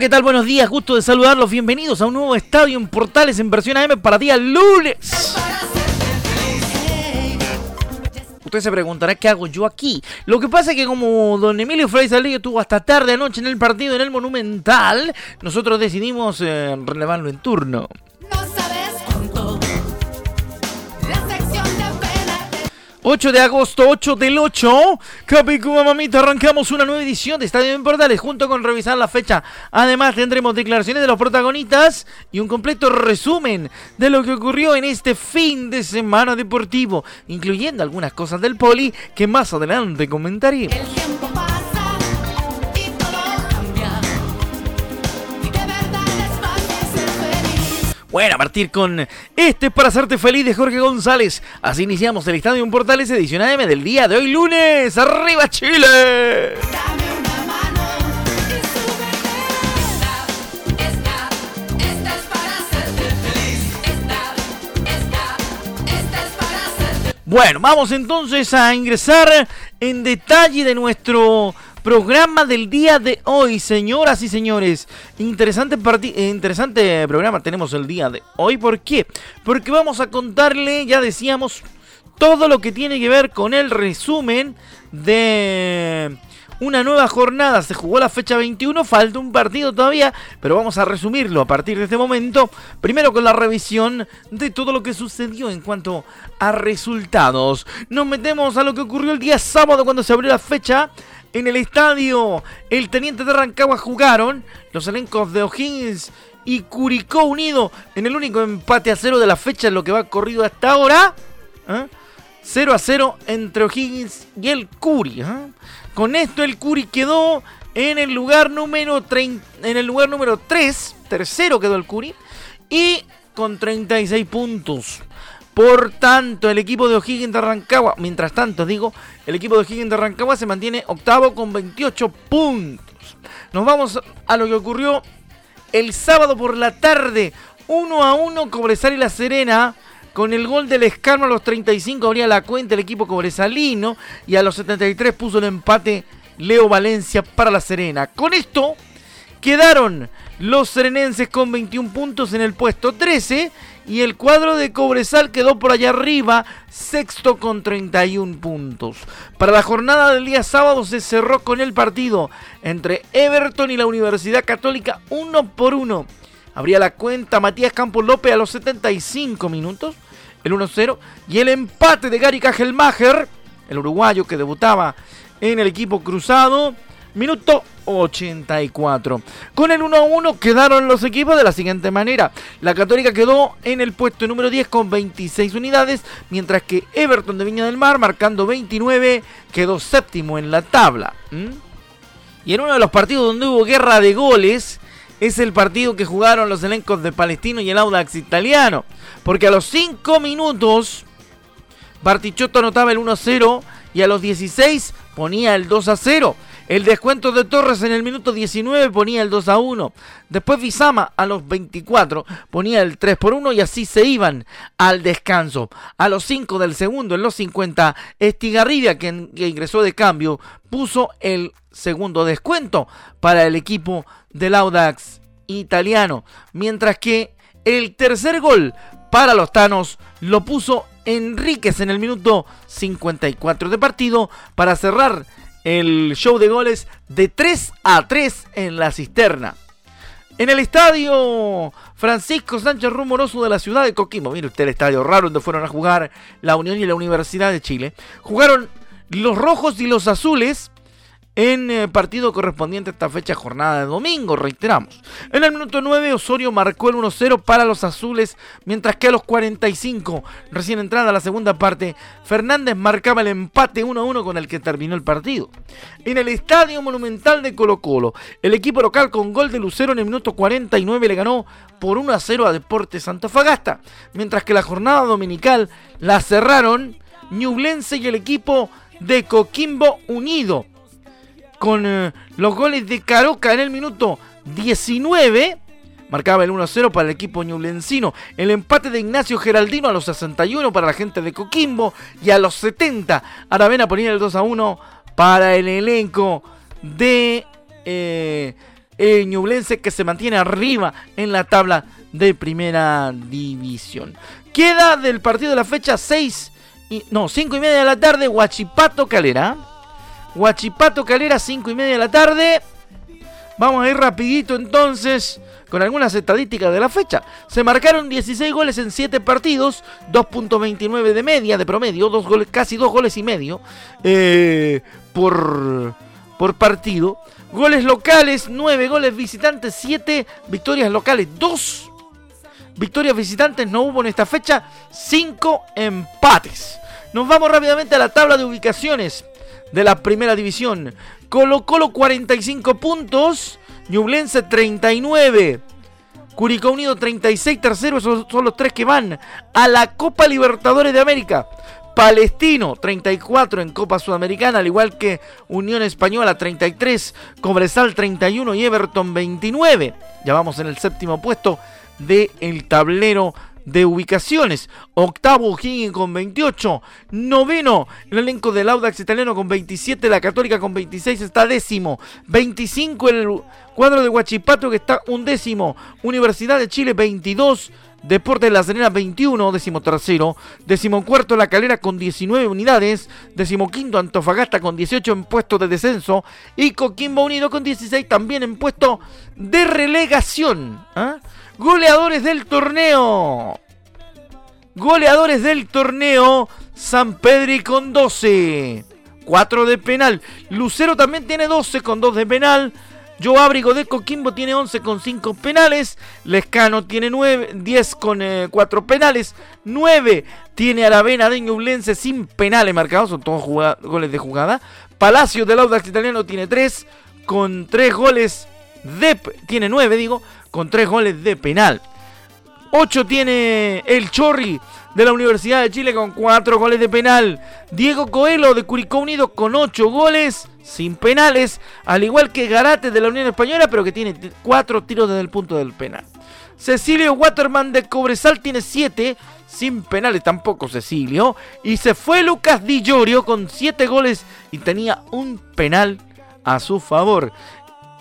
¿Qué tal? Buenos días, gusto de saludarlos. Bienvenidos a un nuevo estadio en Portales en versión AM para día lunes. Usted se preguntará qué hago yo aquí. Lo que pasa es que como don Emilio Frey Saldillo estuvo hasta tarde anoche en el partido en el Monumental, nosotros decidimos eh, relevarlo en turno. 8 de agosto, 8 del 8. Capicúa Mamita, arrancamos una nueva edición de Estadio en Portales junto con revisar la fecha. Además tendremos declaraciones de los protagonistas y un completo resumen de lo que ocurrió en este fin de semana deportivo, incluyendo algunas cosas del poli que más adelante comentaré. Bueno, a partir con este para hacerte feliz de Jorge González. Así iniciamos el Estadio en Portales edición AM del día de hoy lunes. ¡Arriba Chile! Bueno, vamos entonces a ingresar en detalle de nuestro programa del día de hoy, señoras y señores. Interesante, eh, interesante programa tenemos el día de hoy. ¿Por qué? Porque vamos a contarle, ya decíamos, todo lo que tiene que ver con el resumen de una nueva jornada. Se jugó la fecha 21, falta un partido todavía, pero vamos a resumirlo a partir de este momento. Primero con la revisión de todo lo que sucedió en cuanto a resultados. Nos metemos a lo que ocurrió el día sábado cuando se abrió la fecha en el estadio El Teniente de Rancagua jugaron los elencos de O'Higgins y Curicó Unido en el único empate a cero de la fecha en lo que va corrido hasta ahora. 0 ¿eh? a 0 entre O'Higgins y el Curi. ¿eh? Con esto el Curi quedó en el lugar número en el lugar número 3, tercero quedó el Curi y con 36 puntos. Por tanto, el equipo de O'Higgins de Rancagua, mientras tanto digo, el equipo de O'Higgins de Rancagua se mantiene octavo con 28 puntos. Nos vamos a lo que ocurrió el sábado por la tarde. 1 a 1 Cobresal y La Serena. Con el gol del Escarno a los 35 abría la cuenta el equipo cobresalino y a los 73 puso el empate Leo Valencia para La Serena. Con esto quedaron los serenenses con 21 puntos en el puesto 13 y el cuadro de Cobresal quedó por allá arriba, sexto con 31 puntos. Para la jornada del día sábado se cerró con el partido entre Everton y la Universidad Católica uno por uno. Abría la cuenta Matías Campos López a los 75 minutos, el 1-0, y el empate de Gary Kajelmacher, el uruguayo que debutaba en el equipo cruzado, minuto 84. Con el 1-1 quedaron los equipos de la siguiente manera. La Católica quedó en el puesto número 10 con 26 unidades, mientras que Everton de Viña del Mar, marcando 29, quedó séptimo en la tabla. Y en uno de los partidos donde hubo guerra de goles, es el partido que jugaron los elencos de Palestino y el Audax italiano. Porque a los 5 minutos, Bartichotto anotaba el 1-0 y a los 16 ponía el 2-0. El descuento de Torres en el minuto 19 ponía el 2 a 1. Después Bizama a los 24 ponía el 3 por 1 y así se iban al descanso. A los 5 del segundo, en los 50, Estigarribia, que, ingresó de cambio, puso el segundo descuento para el equipo del Audax italiano. Mientras que el tercer gol para los Tanos lo puso Enríquez en el minuto 54 de partido para cerrar el show de goles de 3 a 3 en la cisterna. En el estadio Francisco Sánchez Rumoroso de la ciudad de Coquimbo, mire usted el estadio raro donde fueron a jugar la Unión y la Universidad de Chile, jugaron los rojos y los azules en el partido correspondiente a esta fecha jornada de domingo, reiteramos. En el minuto 9 Osorio marcó el 1-0 para los azules, mientras que a los 45, recién entrada la segunda parte, Fernández marcaba el empate 1-1 con el que terminó el partido. En el Estadio Monumental de Colo Colo, el equipo local con gol de Lucero en el minuto 49 le ganó por 1-0 a Deportes Antofagasta, mientras que la jornada dominical la cerraron Ñublense y el equipo de Coquimbo Unido. Con eh, los goles de Caroca en el minuto 19. Marcaba el 1-0 para el equipo ñublencino. El empate de Ignacio Geraldino a los 61 para la gente de Coquimbo. Y a los 70 Aravena ponía el 2-1 para el elenco de eh, Ñublense que se mantiene arriba en la tabla de primera división. Queda del partido de la fecha 6 no, 5 y media de la tarde, Huachipato Calera. Huachipato Calera, 5 y media de la tarde. Vamos a ir rapidito entonces con algunas estadísticas de la fecha. Se marcaron 16 goles en 7 partidos, 2.29 de media, de promedio, dos goles, casi 2 goles y medio eh, por, por partido. Goles locales, 9 goles visitantes, 7 victorias locales, 2 victorias visitantes no hubo en esta fecha, 5 empates. Nos vamos rápidamente a la tabla de ubicaciones de la primera división. Colo Colo 45 puntos, Ñublense 39, Curicó Unido 36 tercero, esos son los tres que van a la Copa Libertadores de América. Palestino 34 en Copa Sudamericana, al igual que Unión Española 33, Cobresal 31 y Everton 29. Ya vamos en el séptimo puesto del el tablero de ubicaciones. Octavo Higgins con 28. Noveno el elenco del Audax italiano con 27. La Católica con 26 está décimo. 25 el cuadro de Huachipato que está undécimo. Universidad de Chile 22. Deportes de La Serena 21, décimo tercero, décimo cuarto La Calera con 19 unidades, décimo quinto Antofagasta con 18 en puesto de descenso y Coquimbo Unido con 16 también en puesto de relegación. ¿ah? Goleadores del torneo. Goleadores del torneo. San Pedri con 12. 4 de penal. Lucero también tiene 12 con 2 de penal. Joe Abrigo de Coquimbo tiene 11 con 5 penales. Lescano tiene 9, 10 con 4 eh, penales. 9 tiene Aravena de Ñublense sin penales marcados. Son todos goles de jugada. Palacio del Audax Italiano tiene 3 con 3 goles de... Tiene 9 digo con tres goles de penal. 8 tiene el Chorri de la Universidad de Chile con 4 goles de penal. Diego Coelho de Curicó Unido con 8 goles sin penales. Al igual que Garate de la Unión Española, pero que tiene 4 tiros desde el punto del penal. Cecilio Waterman de Cobresal tiene 7 sin penales tampoco Cecilio. Y se fue Lucas Di Llorio con 7 goles y tenía un penal a su favor.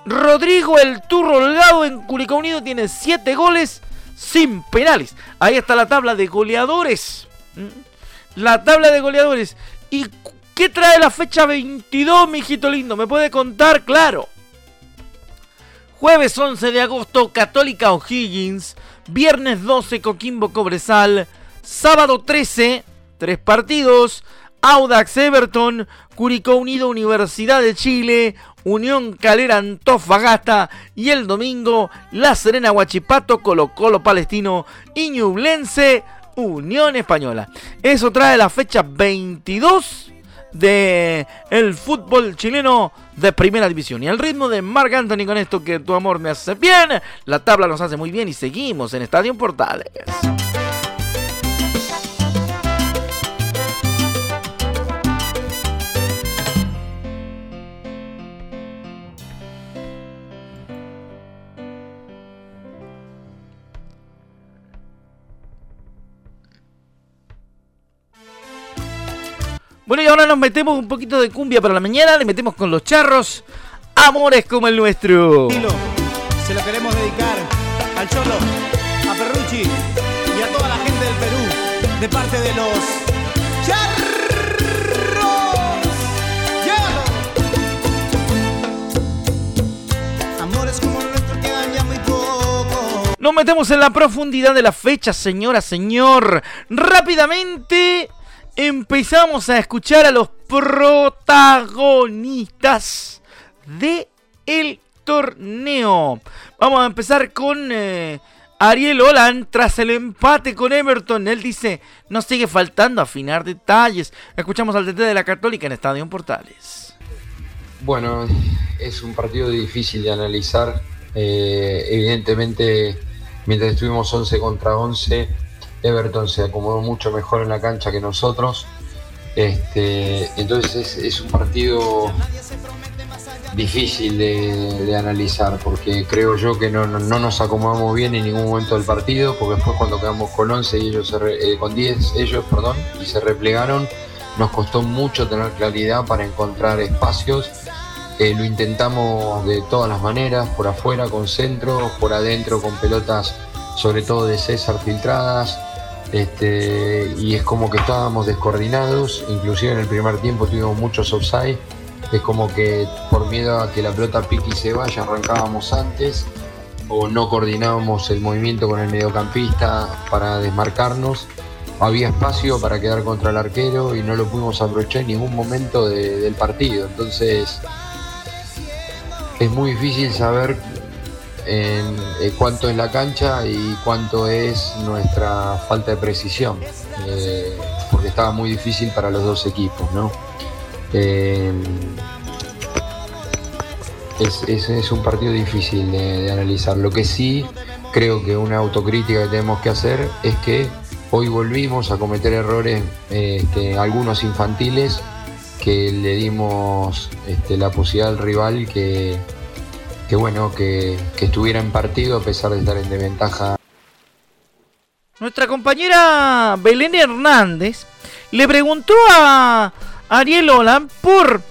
Rodrigo el Turro Holgado en Curicó Unido tiene 7 goles sin penales. Ahí está la tabla de goleadores. ¿Mm? La tabla de goleadores. ¿Y qué trae la fecha 22, mijito lindo? ¿Me puede contar? Claro. Jueves 11 de agosto, Católica O'Higgins. Viernes 12, Coquimbo Cobresal. Sábado 13, tres partidos. Audax Everton, Curicó Unido Universidad de Chile, Unión Calera Antofagasta y el domingo La Serena Huachipato, Colo Colo Palestino y Ñublense Unión Española. Eso trae la fecha 22 de el fútbol chileno de primera división. Y al ritmo de Marc Anthony con esto que tu amor me hace bien, la tabla nos hace muy bien y seguimos en Estadio Portales. Bueno, y ahora nos metemos un poquito de cumbia para la mañana, le metemos con los charros, amores como el nuestro. Se lo queremos dedicar al Cholo, a Perrucci y a toda la gente del Perú, de parte de los charros. Amores como el nuestro quedan ya muy poco. Nos metemos en la profundidad de la fecha, señora, señor. Rápidamente empezamos a escuchar a los protagonistas de el torneo. Vamos a empezar con eh, Ariel Olan tras el empate con Everton. Él dice, nos sigue faltando afinar detalles. Escuchamos al DT de la Católica en Estadio Portales. Bueno, es un partido difícil de analizar. Eh, evidentemente, mientras estuvimos 11 contra 11, Everton se acomodó mucho mejor en la cancha que nosotros. Este, entonces es, un partido difícil de, analizar porque creo yo que no, nos acomodamos bien en ningún momento del partido porque después cuando quedamos con 11 y ellos eh, con 10 ellos perdón y se replegaron nos costó mucho tener claridad para encontrar espacios eh, lo intentamos de todas las maneras por afuera con centro por adentro con pelotas sobre todo de César filtradas este, y es como que estábamos descoordinados, inclusive en el primer tiempo tuvimos muchos offside, es como que por miedo a que la pelota pique y se vaya arrancábamos antes o no coordinábamos el movimiento con el mediocampista para desmarcarnos. Había espacio para quedar contra el arquero y no lo pudimos aprovechar en ningún momento del partido. Entonces es muy difícil saber en, eh, cuánto es la cancha y cuánto es nuestra falta de precisión, eh, porque estaba muy difícil para los dos equipos, ¿no? Eh, es, un partido difícil de, analizar. Lo que sí creo que una autocrítica que tenemos que hacer es que hoy volvimos a cometer errores, este, algunos infantiles, que le dimos este, la posibilidad al rival que, que bueno, que, estuviera en partido a pesar de estar en desventaja. Nuestra compañera Belén Hernández le preguntó a Ariel Olan por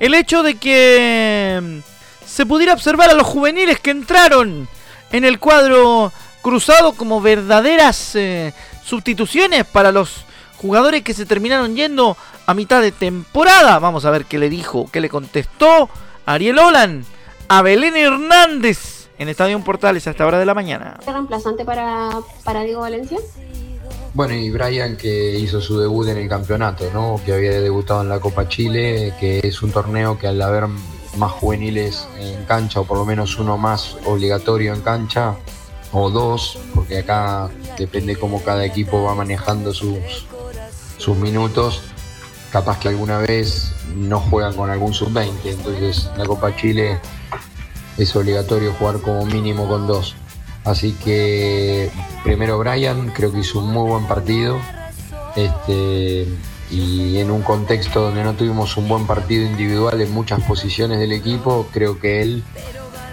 el hecho de que mm, se pudiera observar a los juveniles que entraron en el cuadro cruzado como verdaderas eh, sustituciones para los jugadores que se terminaron yendo a mitad de temporada. Vamos a ver qué le dijo, qué le contestó Ariel Olan a Belén Hernández en Estadio Portales a esta hora de la mañana. ¿Reemplazante para, para Diego Valencia? Bueno, y Brian que hizo su debut en el campeonato, ¿no? Que había debutado en la Copa Chile, que es un torneo que al haber más juveniles en cancha, o por lo menos uno más obligatorio en cancha, o dos, porque acá depende cómo cada equipo va manejando sus, sus minutos, capaz que alguna vez no juegan con algún sub-20, entonces la Copa Chile es obligatorio jugar como mínimo con dos. Así que primero Brian, creo que hizo un muy buen partido. Este, y en un contexto donde no tuvimos un buen partido individual en muchas posiciones del equipo, creo que él,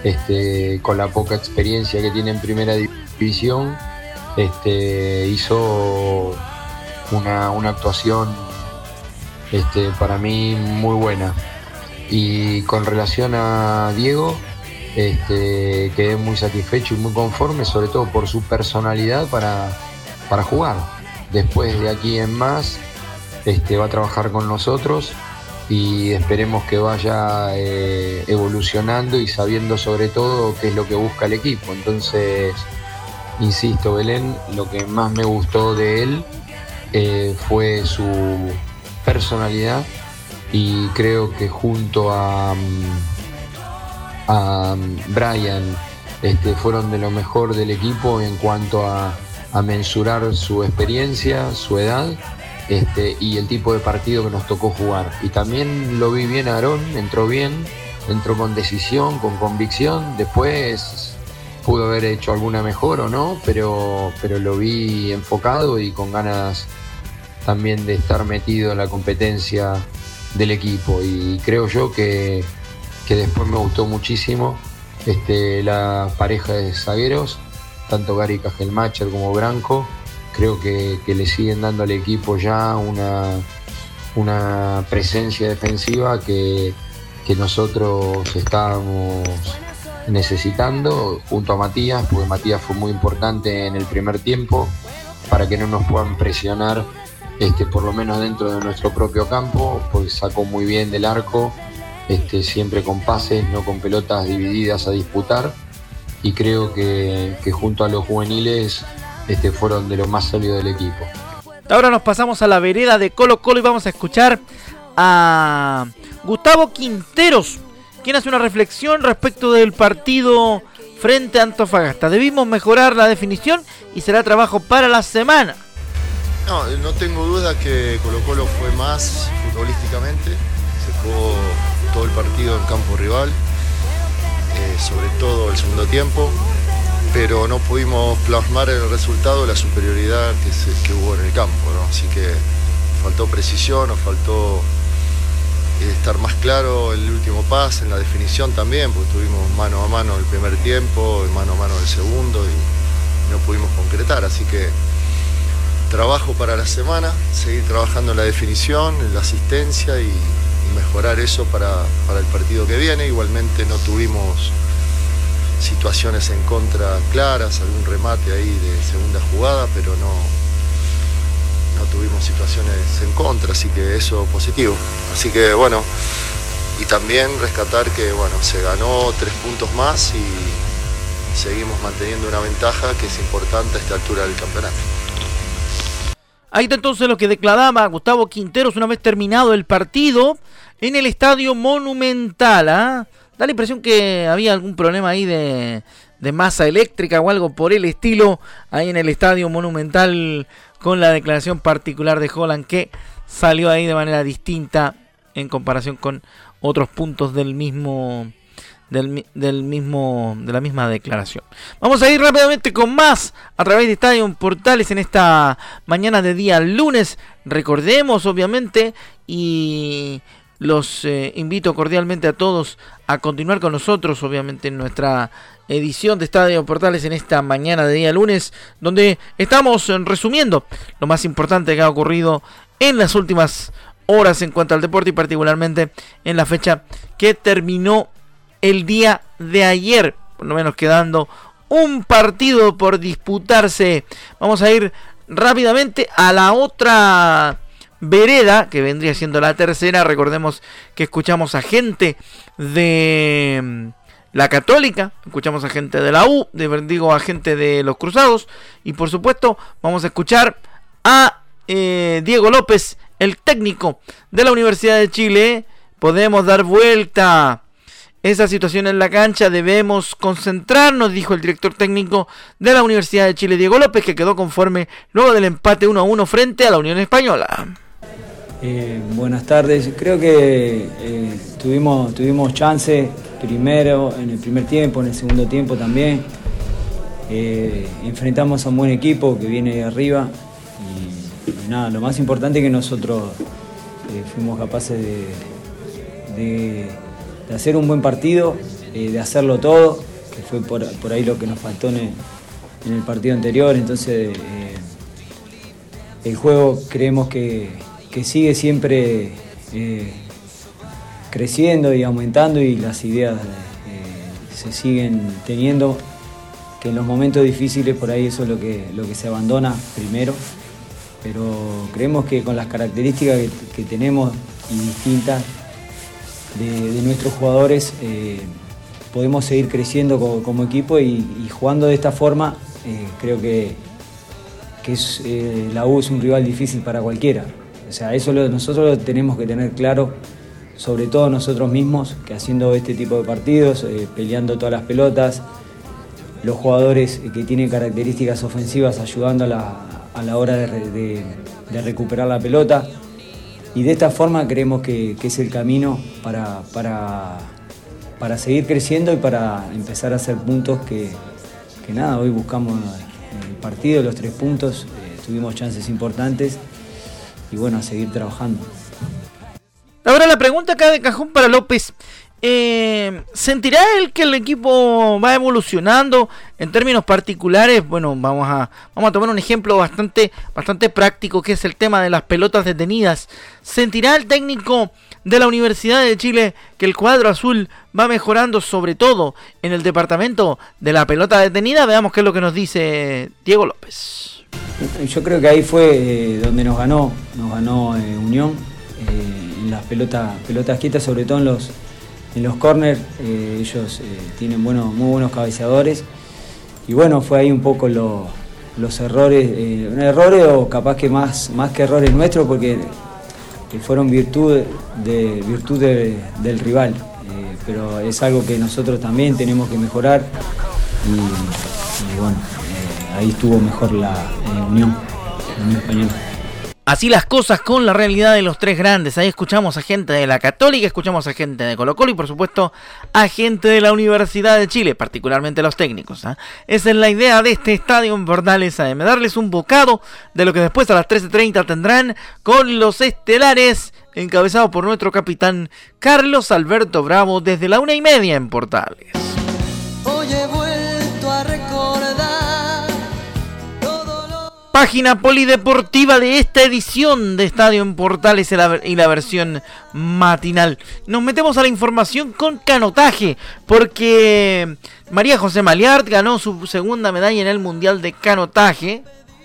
este, con la poca experiencia que tiene en primera división, este, hizo una, actuación este, para mí muy buena. Y con relación a Diego, este, quedé muy satisfecho y muy conforme, sobre todo por su personalidad para, jugar. Después de aquí en más, este, va a trabajar con nosotros y esperemos que vaya eh, evolucionando y sabiendo sobre todo qué es lo que busca el equipo. Entonces, insisto, Belén, lo que más me gustó de él eh, fue su personalidad y creo que junto a... Mm, a Brian este, fueron de lo mejor del equipo en cuanto a, mensurar su experiencia, su edad este, y el tipo de partido que nos tocó jugar. Y también lo vi bien Aarón, entró bien, entró con decisión, con convicción, después pudo haber hecho alguna mejor o no, pero, pero lo vi enfocado y con ganas también de estar metido en la competencia del equipo. Y creo yo que que después me gustó muchísimo este, la pareja de zagueros, tanto Gary Cajelmacher como Branco. Creo que, le siguen dando al equipo ya una, una presencia defensiva que, nosotros estábamos necesitando junto a Matías, porque Matías fue muy importante en el primer tiempo para que no nos puedan presionar este, por lo menos dentro de nuestro propio campo, pues sacó muy bien del arco este, siempre con pases, no con pelotas divididas a disputar. Y creo que, junto a los juveniles este, fueron de lo más sólido del equipo. Ahora nos pasamos a la vereda de Colo Colo y vamos a escuchar a Gustavo Quinteros, quien hace una reflexión respecto del partido frente a Antofagasta. Debimos mejorar la definición y será trabajo para la semana. No, no tengo duda que Colo Colo fue más futbolísticamente, se jugó todo el partido en campo rival, eh, sobre todo el segundo tiempo, pero no pudimos plasmar el resultado la superioridad que, hubo en el campo, así que faltó precisión, nos faltó eh, estar más claro el último pase, en la definición también, porque tuvimos mano a mano el primer tiempo, mano a mano el segundo y no pudimos concretar, así que trabajo para la semana, seguir trabajando en la definición, en la asistencia y, mejorar eso para, el partido que viene. Igualmente no tuvimos situaciones en contra claras, algún remate ahí de segunda jugada, pero no, no tuvimos situaciones en contra, así que eso positivo. Así que bueno, y también rescatar que bueno, se ganó tres puntos más y seguimos manteniendo una ventaja que es importante a esta altura del campeonato. Ahí está entonces lo que declaraba Gustavo Quinteros una vez terminado el partido en el estadio Monumental. ¿ah? Da la impresión que había algún problema ahí de, de masa eléctrica o algo por el estilo ahí en el estadio Monumental con la declaración particular de Holland que salió ahí de manera distinta en comparación con otros puntos del mismo del, mismo, de la misma declaración. Vamos a ir rápidamente con más a través de Estadio Portales en esta mañana de día lunes. Recordemos, obviamente, y los eh, invito cordialmente a todos a continuar con nosotros, obviamente, en nuestra edición de Estadio Portales en esta mañana de día lunes, donde estamos resumiendo lo más importante que ha ocurrido en las últimas horas en cuanto al deporte y particularmente en la fecha que terminó el día de ayer, por lo menos quedando un partido por disputarse. Vamos a ir rápidamente a la otra vereda, que vendría siendo la tercera. Recordemos que escuchamos a gente de mm, la Católica, escuchamos a gente de la U, de, digo a gente de los Cruzados, y por supuesto vamos a escuchar a eh, Diego López, el técnico de la Universidad de Chile. Podemos dar vuelta esa situación en la cancha debemos concentrarnos, dijo el director técnico de la Universidad de Chile, Diego López, que quedó conforme luego del empate 1 a 1 frente a la Unión Española. Eh, buenas tardes, creo que eh, tuvimos, tuvimos chance primero, en el primer tiempo, en el segundo tiempo también. Eh, enfrentamos a un buen equipo que viene de arriba y, nada, lo más importante es que nosotros fuimos capaces de de hacer un buen partido, eh, de hacerlo todo, que fue por, ahí lo que nos faltó en el, partido anterior. Entonces, eh, el juego creemos que, sigue siempre eh, creciendo y aumentando y las ideas se siguen teniendo, que en los momentos difíciles por ahí eso es lo que, lo que se abandona primero. Pero creemos que con las características que tenemos y distintas, de, nuestros jugadores eh, podemos seguir creciendo como, equipo y, jugando de esta forma eh, creo que, eh, la U es un rival difícil para cualquiera. O sea, eso nosotros lo tenemos que tener claro, sobre todo nosotros mismos, que haciendo este tipo de partidos, peleando todas las pelotas, los jugadores que tienen características ofensivas ayudando a la, hora de recuperar la pelota y de esta forma creemos que, es el camino para, para, seguir creciendo y para empezar a hacer puntos que, nada, hoy buscamos el partido, los tres puntos, eh, tuvimos chances importantes y bueno, a seguir trabajando. Ahora la pregunta acá de cajón para López. Eh, ¿Sentirá él que el equipo va evolucionando en términos particulares? Bueno, vamos a, vamos a tomar un ejemplo bastante, bastante práctico que es el tema de las pelotas detenidas. ¿Sentirá el técnico de la Universidad de Chile que el cuadro azul va mejorando sobre todo en el departamento de la pelota detenida? Veamos qué es lo que nos dice Diego López. Yo creo que ahí fue eh, donde nos ganó, nos ganó eh, Unión en las pelotas, pelotas quietas, sobre todo en los en los corners eh, ellos eh, tienen muy buenos cabeceadores. Y bueno, fue ahí un poco los errores, eh, errores o capaz que más, más que errores nuestros porque fueron virtud, de, virtud del rival. pero es algo que nosotros también tenemos que mejorar y, bueno, eh, ahí estuvo mejor la eh, unión, la unión española. Así las cosas con la realidad de los tres grandes. Ahí escuchamos a gente de la Católica, escuchamos a gente de Colo Colo y por supuesto a gente de la Universidad de Chile, particularmente los técnicos. ¿ah? Esa es la idea de este estadio en Portales AM, darles un bocado de lo que después a las 13.30 tendrán con los estelares encabezados por nuestro capitán Carlos Alberto Bravo desde la una y media en Portales. Página polideportiva de esta edición de Estadio en Portales y la versión matinal. Nos metemos a la información con canotaje, porque María José Maliart ganó su segunda medalla en el Mundial de Canotaje.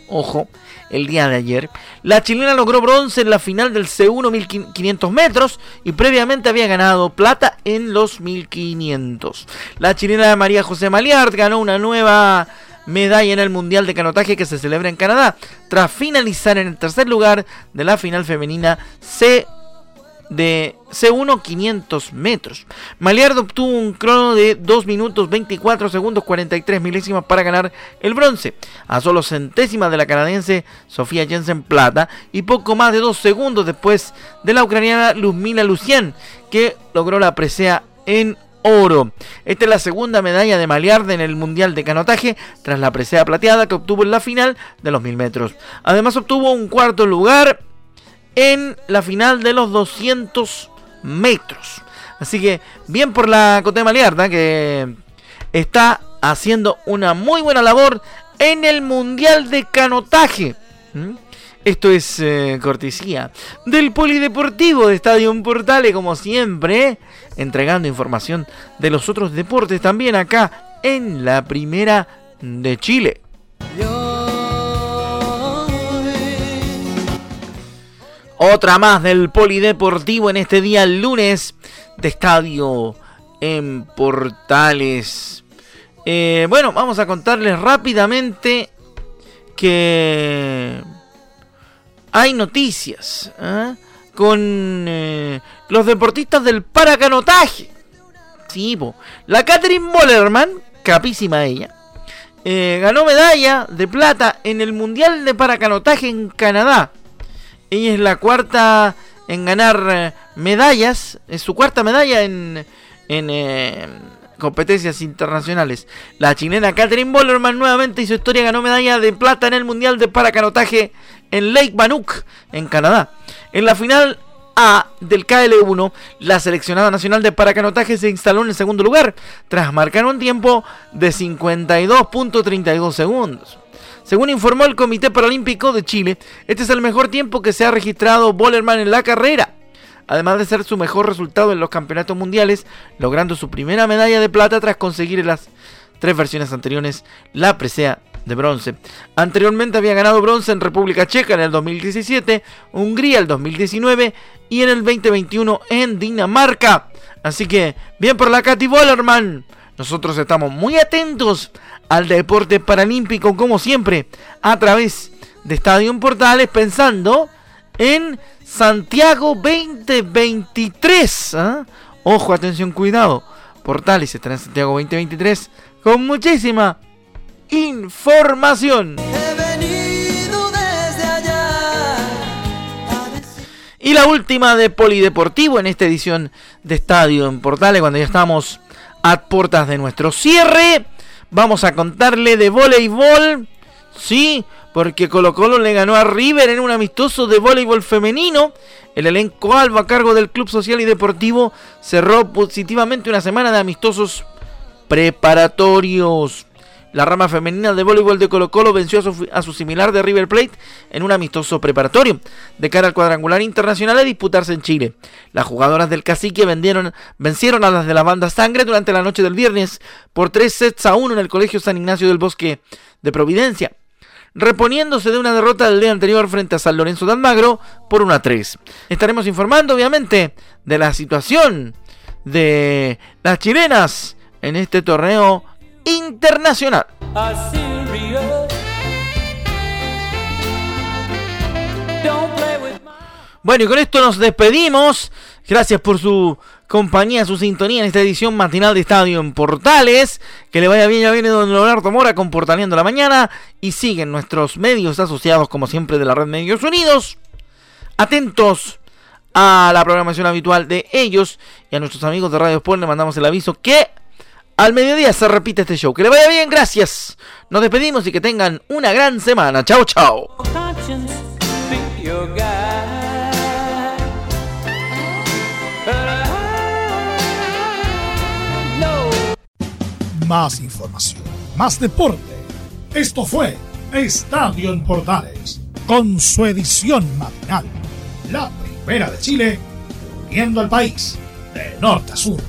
Ojo, el día de ayer. La chilena logró bronce en la final del C1 1500 metros y previamente había ganado plata en los 1500. La chilena María José Maliart ganó una nueva medalla en el Mundial de Canotaje que se celebra en Canadá, tras finalizar en el tercer lugar de la final femenina C de C1 500 metros. Maliardo obtuvo un crono de 2 minutos 24 segundos 43 milésimas para ganar el bronce, a solo centésimas de la canadiense Sofía Jensen Plata y poco más de 2 segundos después de la ucraniana Luzmila Lucien, que logró la presea en oro. Esta es la segunda medalla de Maliarde en el Mundial de Canotaje, tras la presea plateada que obtuvo en la final de los 1000 metros. Además obtuvo un cuarto lugar en la final de los 200 metros. Así que bien por la Cote Maliarda que está haciendo una muy buena labor en el Mundial de Canotaje. ¿Mm? Esto es eh, cortesía del Polideportivo de Estadio Portales, como siempre, entregando información de los otros deportes también acá en la Primera de Chile. Otra más del Polideportivo en este día lunes de Estadio en Portales. Eh, bueno, vamos a contarles rápidamente que hay noticias ¿eh? Con eh, los deportistas del paracanotaje. Sí, la Catherine Bollerman, capísima ella, eh, ganó medalla de plata en el Mundial de Paracanotaje en Canadá. Ella es la cuarta en ganar medallas, es su cuarta medalla en, en competencias internacionales. La chilena Catherine Bollerman nuevamente hizo historia, ganó medalla de plata en el Mundial de Paracanotaje en Lake Bannock, en Canadá. En la final A del KL1, la seleccionada nacional de paracanotaje se instaló en el segundo lugar, tras marcar un tiempo de 52.32 segundos. Según informó el Comité Paralímpico de Chile, este es el mejor tiempo que se ha registrado Bollerman en la carrera, además de ser su mejor resultado en los campeonatos mundiales, logrando su primera medalla de plata tras conseguir en las tres versiones anteriores la presea de bronce. Anteriormente había ganado bronce en República Checa en el 2017, Hungría el 2019 y en el 2021 en Dinamarca. Así que, bien por la Katy Bollerman. Nosotros estamos muy atentos al deporte paralímpico como siempre a través de Estadio Portales pensando en Santiago 2023. ¿ah? Ojo, atención, cuidado. Portales está en Santiago 2023 con muchísima información. Y la última de Polideportivo en esta edición de Estadio en Portales, cuando ya estamos a puertas de nuestro cierre. Vamos a contarle de voleibol. Sí, porque Colo Colo le ganó a River en un amistoso de voleibol femenino. El elenco Alba a cargo del Club Social y Deportivo cerró positivamente una semana de amistosos preparatorios. La rama femenina de voleibol de Colo Colo venció a su, similar de River Plate en un amistoso preparatorio de cara al cuadrangular internacional a disputarse en Chile. Las jugadoras del cacique vendieron, vencieron a las de la banda Sangre durante la noche del viernes por 3 sets a 1 en el Colegio San Ignacio del Bosque de Providencia, reponiéndose de una derrota del día anterior frente a San Lorenzo de Almagro por 1 a 3. Estaremos informando obviamente de la situación de las chilenas en este torneo internacional. Bueno, y con esto nos despedimos. Gracias por su compañía, su sintonía en esta edición matinal de Estadio en Portales. Que le vaya bien, ya viene don Leonardo Mora con Portaleando la Mañana. Y siguen nuestros medios asociados, como siempre, de la red Medios Unidos. Atentos a la programación habitual de ellos. Y a nuestros amigos de Radio Sport le mandamos el aviso que al mediodía se repite este show. Que le vaya bien, gracias. Nos despedimos y que tengan una gran semana. Chao, chao. Más información, más deporte. Esto fue Estadio en Portales, con su edición matinal. La primera de Chile, viendo al país de norte a sur.